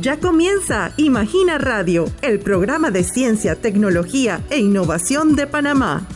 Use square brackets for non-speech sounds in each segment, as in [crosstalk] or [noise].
Ya comienza Imagina Radio, el programa de ciencia, tecnología e innovación de Panamá.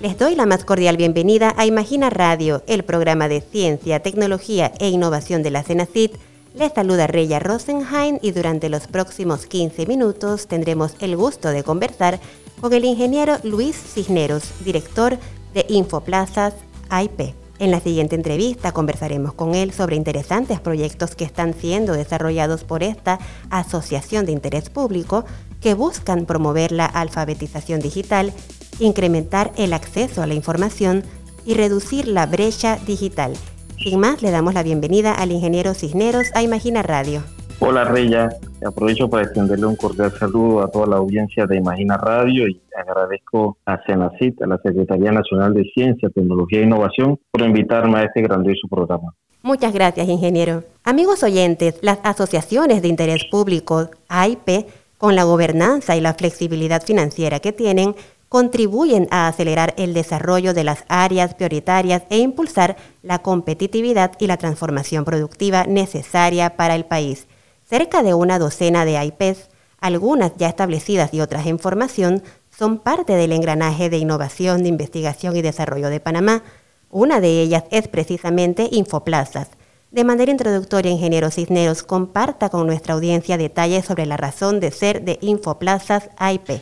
Les doy la más cordial bienvenida a Imagina Radio, el programa de ciencia, tecnología e innovación de la CENACIT. Les saluda Reya Rosenheim y durante los próximos 15 minutos tendremos el gusto de conversar con el ingeniero Luis Cisneros, director de Infoplazas IP. En la siguiente entrevista conversaremos con él sobre interesantes proyectos que están siendo desarrollados por esta Asociación de Interés Público que buscan promover la alfabetización digital, incrementar el acceso a la información y reducir la brecha digital. Sin más, le damos la bienvenida al ingeniero Cisneros a Imagina Radio. Hola Reya, aprovecho para extenderle un cordial saludo a toda la audiencia de Imagina Radio y agradezco a Senacit, a la Secretaría Nacional de Ciencia, Tecnología e Innovación, por invitarme a este grandioso programa. Muchas gracias, ingeniero. Amigos oyentes, las asociaciones de interés público, AIP, con la gobernanza y la flexibilidad financiera que tienen, contribuyen a acelerar el desarrollo de las áreas prioritarias e impulsar la competitividad y la transformación productiva necesaria para el país. Cerca de una docena de IPs, algunas ya establecidas y otras en formación, son parte del engranaje de innovación, de investigación y desarrollo de Panamá. Una de ellas es precisamente Infoplazas. De manera introductoria, ingeniero Cisneros, comparta con nuestra audiencia detalles sobre la razón de ser de Infoplazas IP.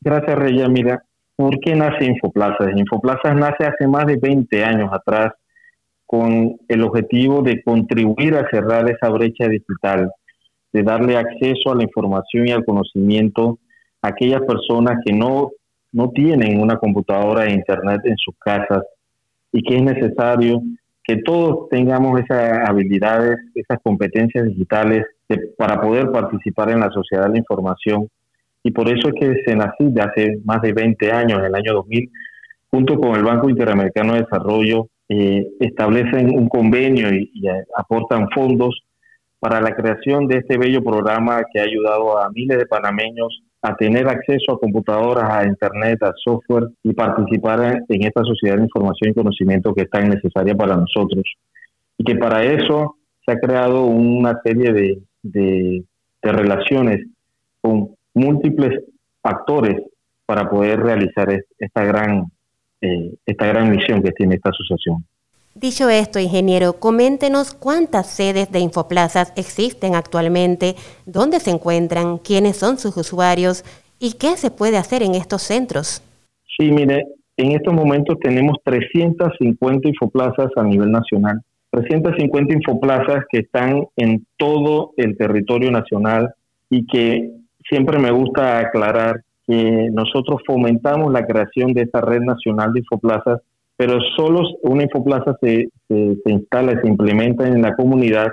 Gracias, Reya. Mira, ¿por qué nace Infoplazas? Infoplazas nace hace más de 20 años atrás con el objetivo de contribuir a cerrar esa brecha digital de darle acceso a la información y al conocimiento a aquellas personas que no, no tienen una computadora e internet en sus casas y que es necesario que todos tengamos esas habilidades, esas competencias digitales para poder participar en la sociedad de la información. Y por eso es que Senacid hace más de 20 años, en el año 2000, junto con el Banco Interamericano de Desarrollo, eh, establecen un convenio y aportan fondos para la creación de este bello programa que ha ayudado a miles de panameños a tener acceso a computadoras, a internet, a software y participar en, esta sociedad de información y conocimiento que es tan necesaria para nosotros. Y que para eso se ha creado una serie de, de, relaciones con múltiples actores para poder realizar esta gran, eh, esta gran misión que tiene esta asociación. Dicho esto, ingeniero, coméntenos cuántas sedes de Infoplazas existen actualmente, dónde se encuentran, quiénes son sus usuarios y qué se puede hacer en estos centros. Sí, mire, en estos momentos tenemos 350 Infoplazas a nivel nacional. 350 Infoplazas que están en todo el territorio nacional y que siempre me gusta aclarar que nosotros fomentamos la creación de esta red nacional de Infoplazas pero solo una infoplaza se, se, instala y se implementa en la comunidad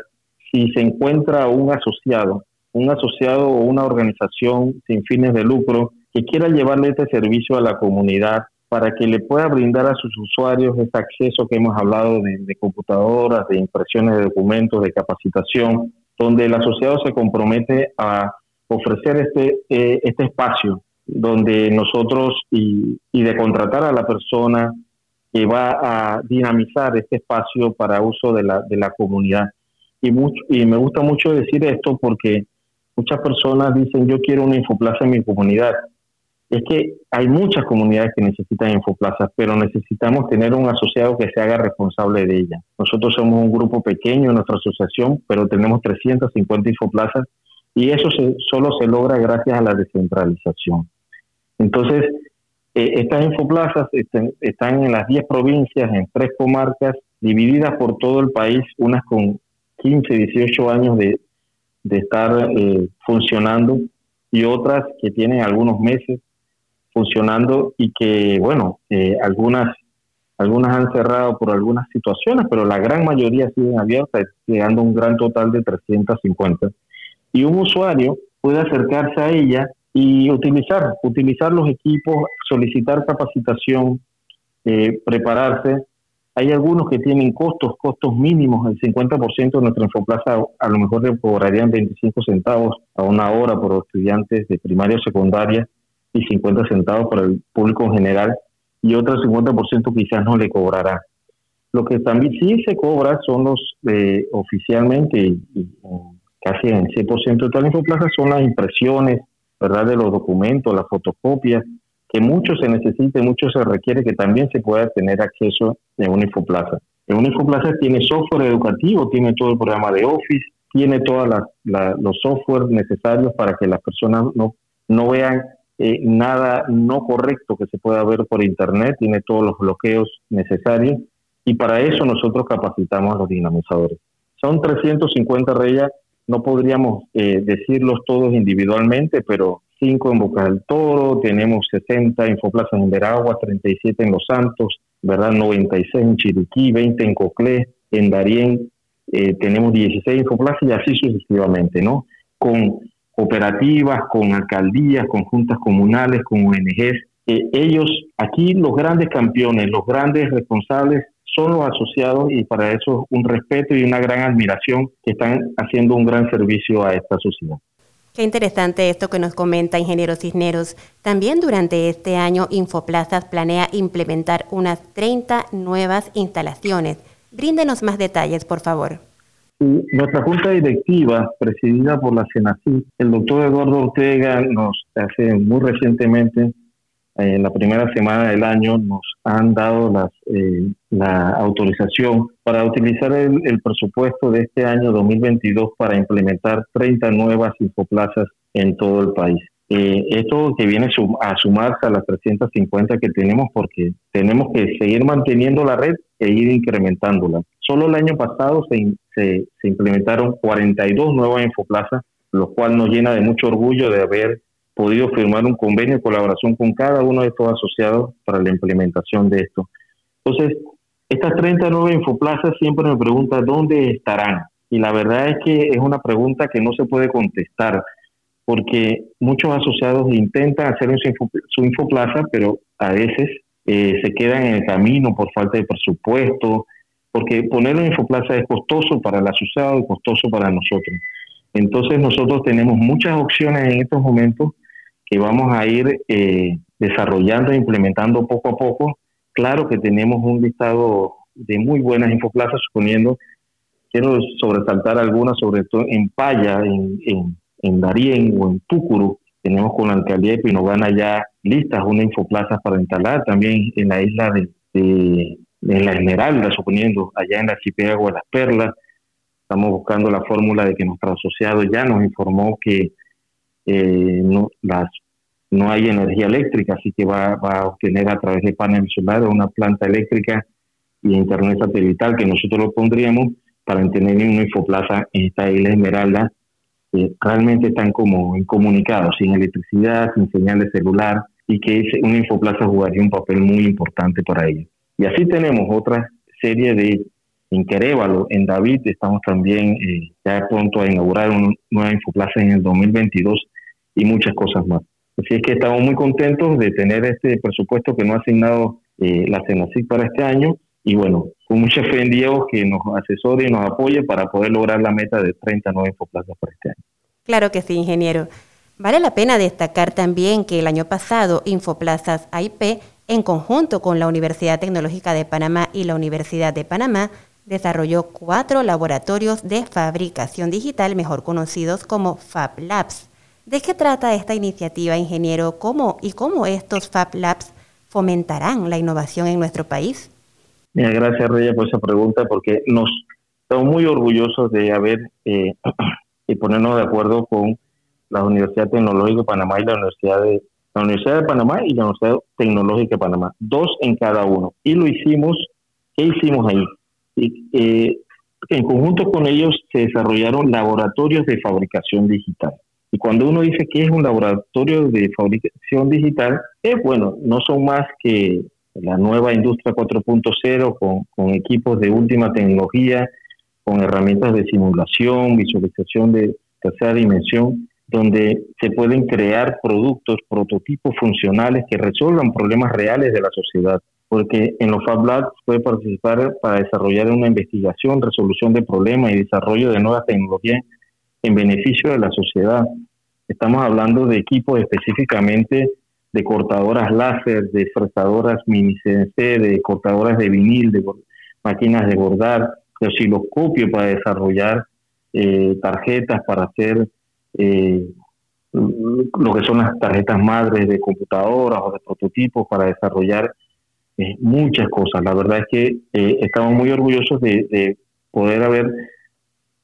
si se encuentra un asociado, un asociado o una organización sin fines de lucro que quiera llevarle este servicio a la comunidad para que le pueda brindar a sus usuarios este acceso que hemos hablado de, computadoras, de impresiones de documentos, de capacitación, donde el asociado se compromete a ofrecer este, eh, este espacio donde nosotros y, y de contratar a la persona que va a dinamizar este espacio para uso de la, de la comunidad. Y, mucho, y me gusta mucho decir esto porque muchas personas dicen yo quiero una infoplaza en mi comunidad. Es que hay muchas comunidades que necesitan infoplazas, pero necesitamos tener un asociado que se haga responsable de ella. Nosotros somos un grupo pequeño en nuestra asociación, pero tenemos 350 infoplazas y eso solo se logra gracias a la descentralización. Entonces, eh, estas infoplazas están, en las 10 provincias, en tres comarcas, divididas por todo el país, unas con 15, 18 años de, estar eh, funcionando y otras que tienen algunos meses funcionando y que, bueno, eh, algunas, algunas han cerrado por algunas situaciones, pero la gran mayoría siguen abiertas, llegando a un gran total de 350. Y un usuario puede acercarse a ella y utilizar, utilizar los equipos, solicitar capacitación, eh, prepararse. Hay algunos que tienen costos, costos mínimos. El 50% de nuestra Infoplaza a lo mejor le cobrarían 25 centavos a una hora por estudiantes de primaria o secundaria y 50 centavos para el público en general y otro 50% quizás no le cobrará. Lo que también sí se cobra son los, eh, oficialmente, y, casi en 100% de todas las infoplazas, son las impresiones, ¿verdad? De los documentos, las fotocopias, que mucho se necesita mucho se requiere que también se pueda tener acceso en una infoplaza. En una infoplaza tiene software educativo, tiene todo el programa de Office, tiene todos los software necesarios para que las personas no, no vean eh, nada no correcto que se pueda ver por internet, tiene todos los bloqueos necesarios y para eso nosotros capacitamos a los dinamizadores. Son 350 reyes, no podríamos eh, decirlos todos individualmente, pero 5 en Boca del Toro, tenemos 60 infoplazas en Veragua, 37 en Los Santos, ¿verdad? 96 en Chiriquí, 20 en Coclé, en Darién eh, tenemos 16 infoplazas y así sucesivamente, ¿no? Con cooperativas, con alcaldías, con juntas comunales, con ONGs. Eh, ellos, aquí los grandes campeones, los grandes responsables son los asociados y para eso un respeto y una gran admiración que están haciendo un gran servicio a esta sociedad. Qué interesante esto que nos comenta Ingeniero Cisneros. También durante este año Infoplazas planea implementar unas 30 nuevas instalaciones. Bríndenos más detalles, por favor. Nuestra junta directiva, presidida por la Senacid, el doctor Eduardo Ortega nos hace muy recientemente en la primera semana del año nos han dado las, eh, la autorización para utilizar el, presupuesto de este año 2022 para implementar 30 nuevas infoplazas en todo el país. Eh, esto que viene a sumarse a las 350 que tenemos porque tenemos que seguir manteniendo la red e ir incrementándola. Solo el año pasado se, se, se implementaron 42 nuevas infoplazas, lo cual nos llena de mucho orgullo de haber podido firmar un convenio de colaboración con cada uno de estos asociados para la implementación de esto. Entonces, estas 39 infoplazas siempre me preguntan dónde estarán. Y la verdad es que es una pregunta que no se puede contestar, porque muchos asociados intentan hacer su infoplaza, pero a veces eh, se quedan en el camino por falta de presupuesto, porque ponerlo en infoplaza es costoso para el asociado y costoso para nosotros. Entonces nosotros tenemos muchas opciones en estos momentos que vamos a ir eh, desarrollando e implementando poco a poco. Claro que tenemos un listado de muy buenas infoplazas, suponiendo, quiero sobresaltar algunas, sobre todo en Paya, en, en, en Darién o en Púcuru, tenemos con la alcaldía de Pinogana ya listas una infoplaza para instalar, también en la isla de, la Esmeralda, suponiendo, allá en la archipiélago de las Perlas, estamos buscando la fórmula de que nuestro asociado ya nos informó que eh, no, las, no hay energía eléctrica, así que va, a obtener a través de paneles solares una planta eléctrica y internet satelital que nosotros lo pondríamos para tener una infoplaza en esta isla Esmeralda. que realmente están como incomunicados, sin electricidad, sin señal de celular, y que una infoplaza jugaría un papel muy importante para ellos. Y así tenemos otra serie de en Querévalo, en David, estamos también eh, ya pronto a inaugurar una nueva infoplaza en el 2022 y muchas cosas más. Así es que estamos muy contentos de tener este presupuesto que nos ha asignado eh, la CENACIC para este año y bueno, con mucha fe en Dios que nos asesore y nos apoye para poder lograr la meta de 39 infoplazas para este año. Claro que sí, ingeniero. Vale la pena destacar también que el año pasado Infoplazas AIP, en conjunto con la Universidad Tecnológica de Panamá y la Universidad de Panamá, desarrolló cuatro laboratorios de fabricación digital, mejor conocidos como Fab Labs. ¿De qué trata esta iniciativa, ingeniero? ¿Cómo y cómo estos Fab Labs fomentarán la innovación en nuestro país? gracias, Reyes, por esa pregunta, porque nos estamos muy orgullosos de haber eh, [clears throat] y ponernos de acuerdo con la Universidad Tecnológica de Panamá y la Universidad de la Universidad de Panamá y la Universidad Tecnológica de Panamá, dos en cada uno. Y lo hicimos, ¿qué hicimos ahí? Eh, en conjunto con ellos se desarrollaron laboratorios de fabricación digital. Y cuando uno dice que es un laboratorio de fabricación digital, es bueno, no son más que la nueva industria 4.0 con, con equipos de última tecnología, con herramientas de simulación, visualización de tercera dimensión, donde se pueden crear productos, prototipos funcionales que resuelvan problemas reales de la sociedad. Porque en los Fab Labs puede participar para desarrollar una investigación, resolución de problemas y desarrollo de nuevas tecnologías en beneficio de la sociedad. Estamos hablando de equipos específicamente de cortadoras láser, de fresadoras mini CNC, de cortadoras de vinil, de, máquinas de bordar, osciloscopio para desarrollar eh, tarjetas para hacer eh, lo que son las tarjetas madres de computadoras o de prototipos para desarrollar eh, muchas cosas. La verdad es que estamos muy orgullosos de, poder haber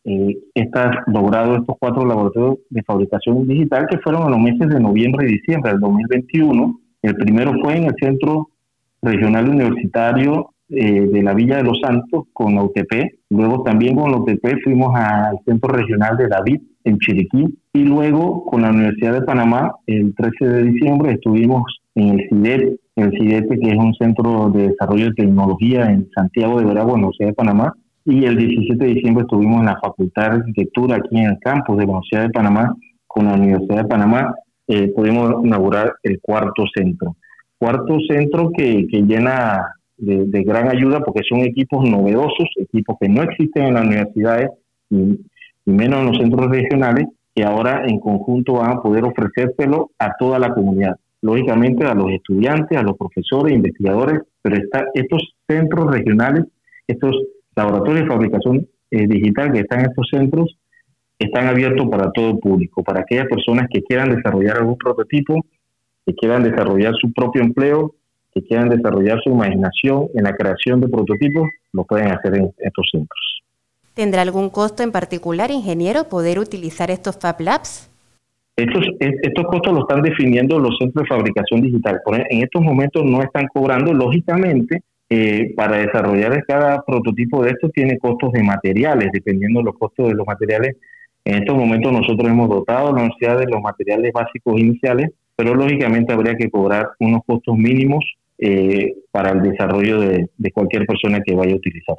estas, logrado estos cuatro laboratorios de fabricación digital que fueron en los meses de noviembre y diciembre del 2021. El primero fue en el Centro Regional Universitario eh, de la Villa de los Santos con la UTP. Luego también con la UTP fuimos al Centro Regional de David en Chiriquí. Y luego con la Universidad de Panamá, el 13 de diciembre, estuvimos en el CIDEP, el CIDEP que es un centro de desarrollo de tecnología en Santiago de Veragua, en la Universidad de Panamá. Y el 17 de diciembre estuvimos en la Facultad de Arquitectura aquí en el campus de la Universidad de Panamá con la Universidad de Panamá. Eh, pudimos inaugurar el cuarto centro. Cuarto centro que, que llena de, gran ayuda porque son equipos novedosos, equipos que no existen en las universidades y, menos en los centros regionales, que ahora en conjunto van a poder ofrecérselo a toda la comunidad. Lógicamente a los estudiantes, a los profesores, investigadores, pero está, estos centros regionales, estos laboratorios de fabricación eh, digital que están en estos centros, están abiertos para todo público, para aquellas personas que quieran desarrollar algún prototipo, que quieran desarrollar su propio empleo, que quieran desarrollar su imaginación en la creación de prototipos, lo pueden hacer en estos centros. ¿Tendrá algún costo en particular, ingeniero, poder utilizar estos Fab Labs? Estos, estos costos los están definiendo los centros de fabricación digital. En estos momentos no están cobrando, lógicamente, eh, para desarrollar cada prototipo de estos tiene costos de materiales, dependiendo de los costos de los materiales. En estos momentos nosotros hemos dotado a la universidad de los materiales básicos iniciales, pero lógicamente habría que cobrar unos costos mínimos eh, para el desarrollo de, cualquier persona que vaya a utilizar.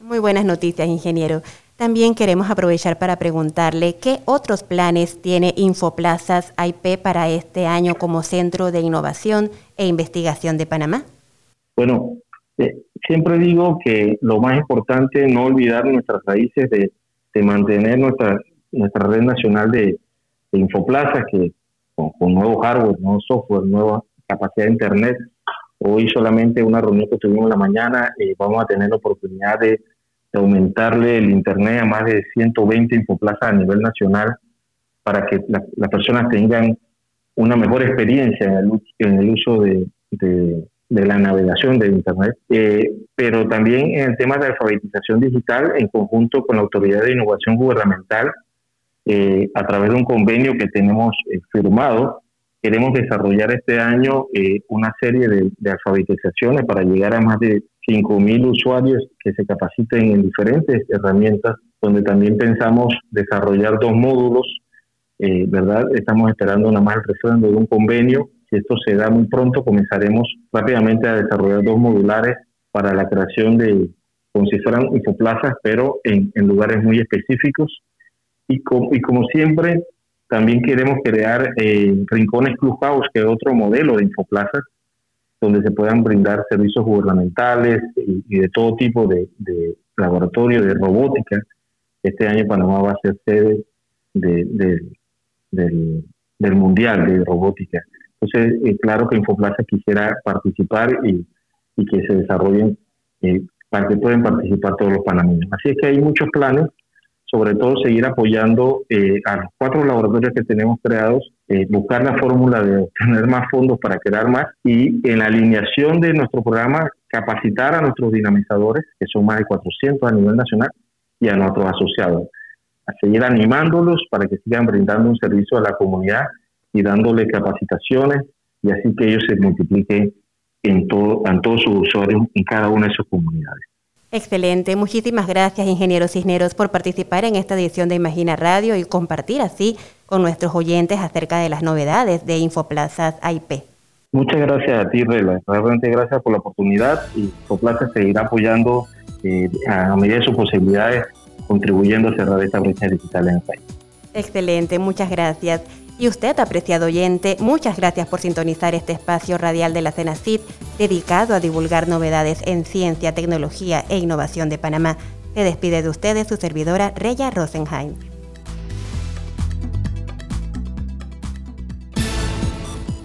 Muy buenas noticias, ingeniero. También queremos aprovechar para preguntarle qué otros planes tiene Infoplazas IP para este año como Centro de Innovación e Investigación de Panamá. Bueno, eh, siempre digo que lo más importante es no olvidar nuestras raíces de, mantener nuestra, nuestra red nacional de, Infoplazas, que con, con nuevo hardware, nuevo software, nueva capacidad de Internet, Hoy solamente una reunión que tuvimos en la mañana, eh, vamos a tener la oportunidad de, aumentarle el Internet a más de 120 infoplazas a nivel nacional para que las personas tengan una mejor experiencia en el, en el uso de, la navegación de Internet, eh, pero también en el tema de alfabetización digital en conjunto con la Autoridad de Innovación Gubernamental, eh, a través de un convenio que tenemos firmado Queremos desarrollar este año eh, una serie de, alfabetizaciones para llegar a más de 5.000 usuarios que se capaciten en diferentes herramientas, donde también pensamos desarrollar dos módulos, eh, ¿verdad? Estamos esperando nada más el resuelvo de un convenio. Esto se da muy pronto, comenzaremos rápidamente a desarrollar dos modulares para la creación de, como si fueran infoplazas, pero en, lugares muy específicos. Y, como siempre, también queremos crear eh, rincones clubhouse, que es otro modelo de infoplazas, donde se puedan brindar servicios gubernamentales y, de todo tipo de, de laboratorio de robótica. Este año Panamá va a ser sede del, Mundial de Robótica. Entonces, eh, claro que Infoplaza quisiera participar y, que se desarrollen eh, para que puedan participar todos los panameños. Así es que hay muchos planes sobre todo seguir apoyando eh, a los cuatro laboratorios que tenemos creados, eh, buscar la fórmula de obtener más fondos para crear más y en la alineación de nuestro programa capacitar a nuestros dinamizadores, que son más de 400 a nivel nacional, y a nuestros asociados, a seguir animándolos para que sigan brindando un servicio a la comunidad y dándole capacitaciones y así que ellos se multipliquen en, todo, en todos sus usuarios en cada una de sus comunidades. Excelente, muchísimas gracias ingeniero Cisneros por participar en esta edición de Imagina Radio y compartir así con nuestros oyentes acerca de las novedades de Infoplazas AIP. Muchas gracias a ti, Rela. Realmente gracias por la oportunidad y Infoplazas seguirá apoyando eh, a medida de sus posibilidades, contribuyendo a cerrar esta brecha digital en el país. Excelente, muchas gracias. Y usted, apreciado oyente, muchas gracias por sintonizar este espacio radial de la CENACID dedicado a divulgar novedades en ciencia, tecnología e innovación de Panamá. Se despide de ustedes su servidora Reya Rosenheim.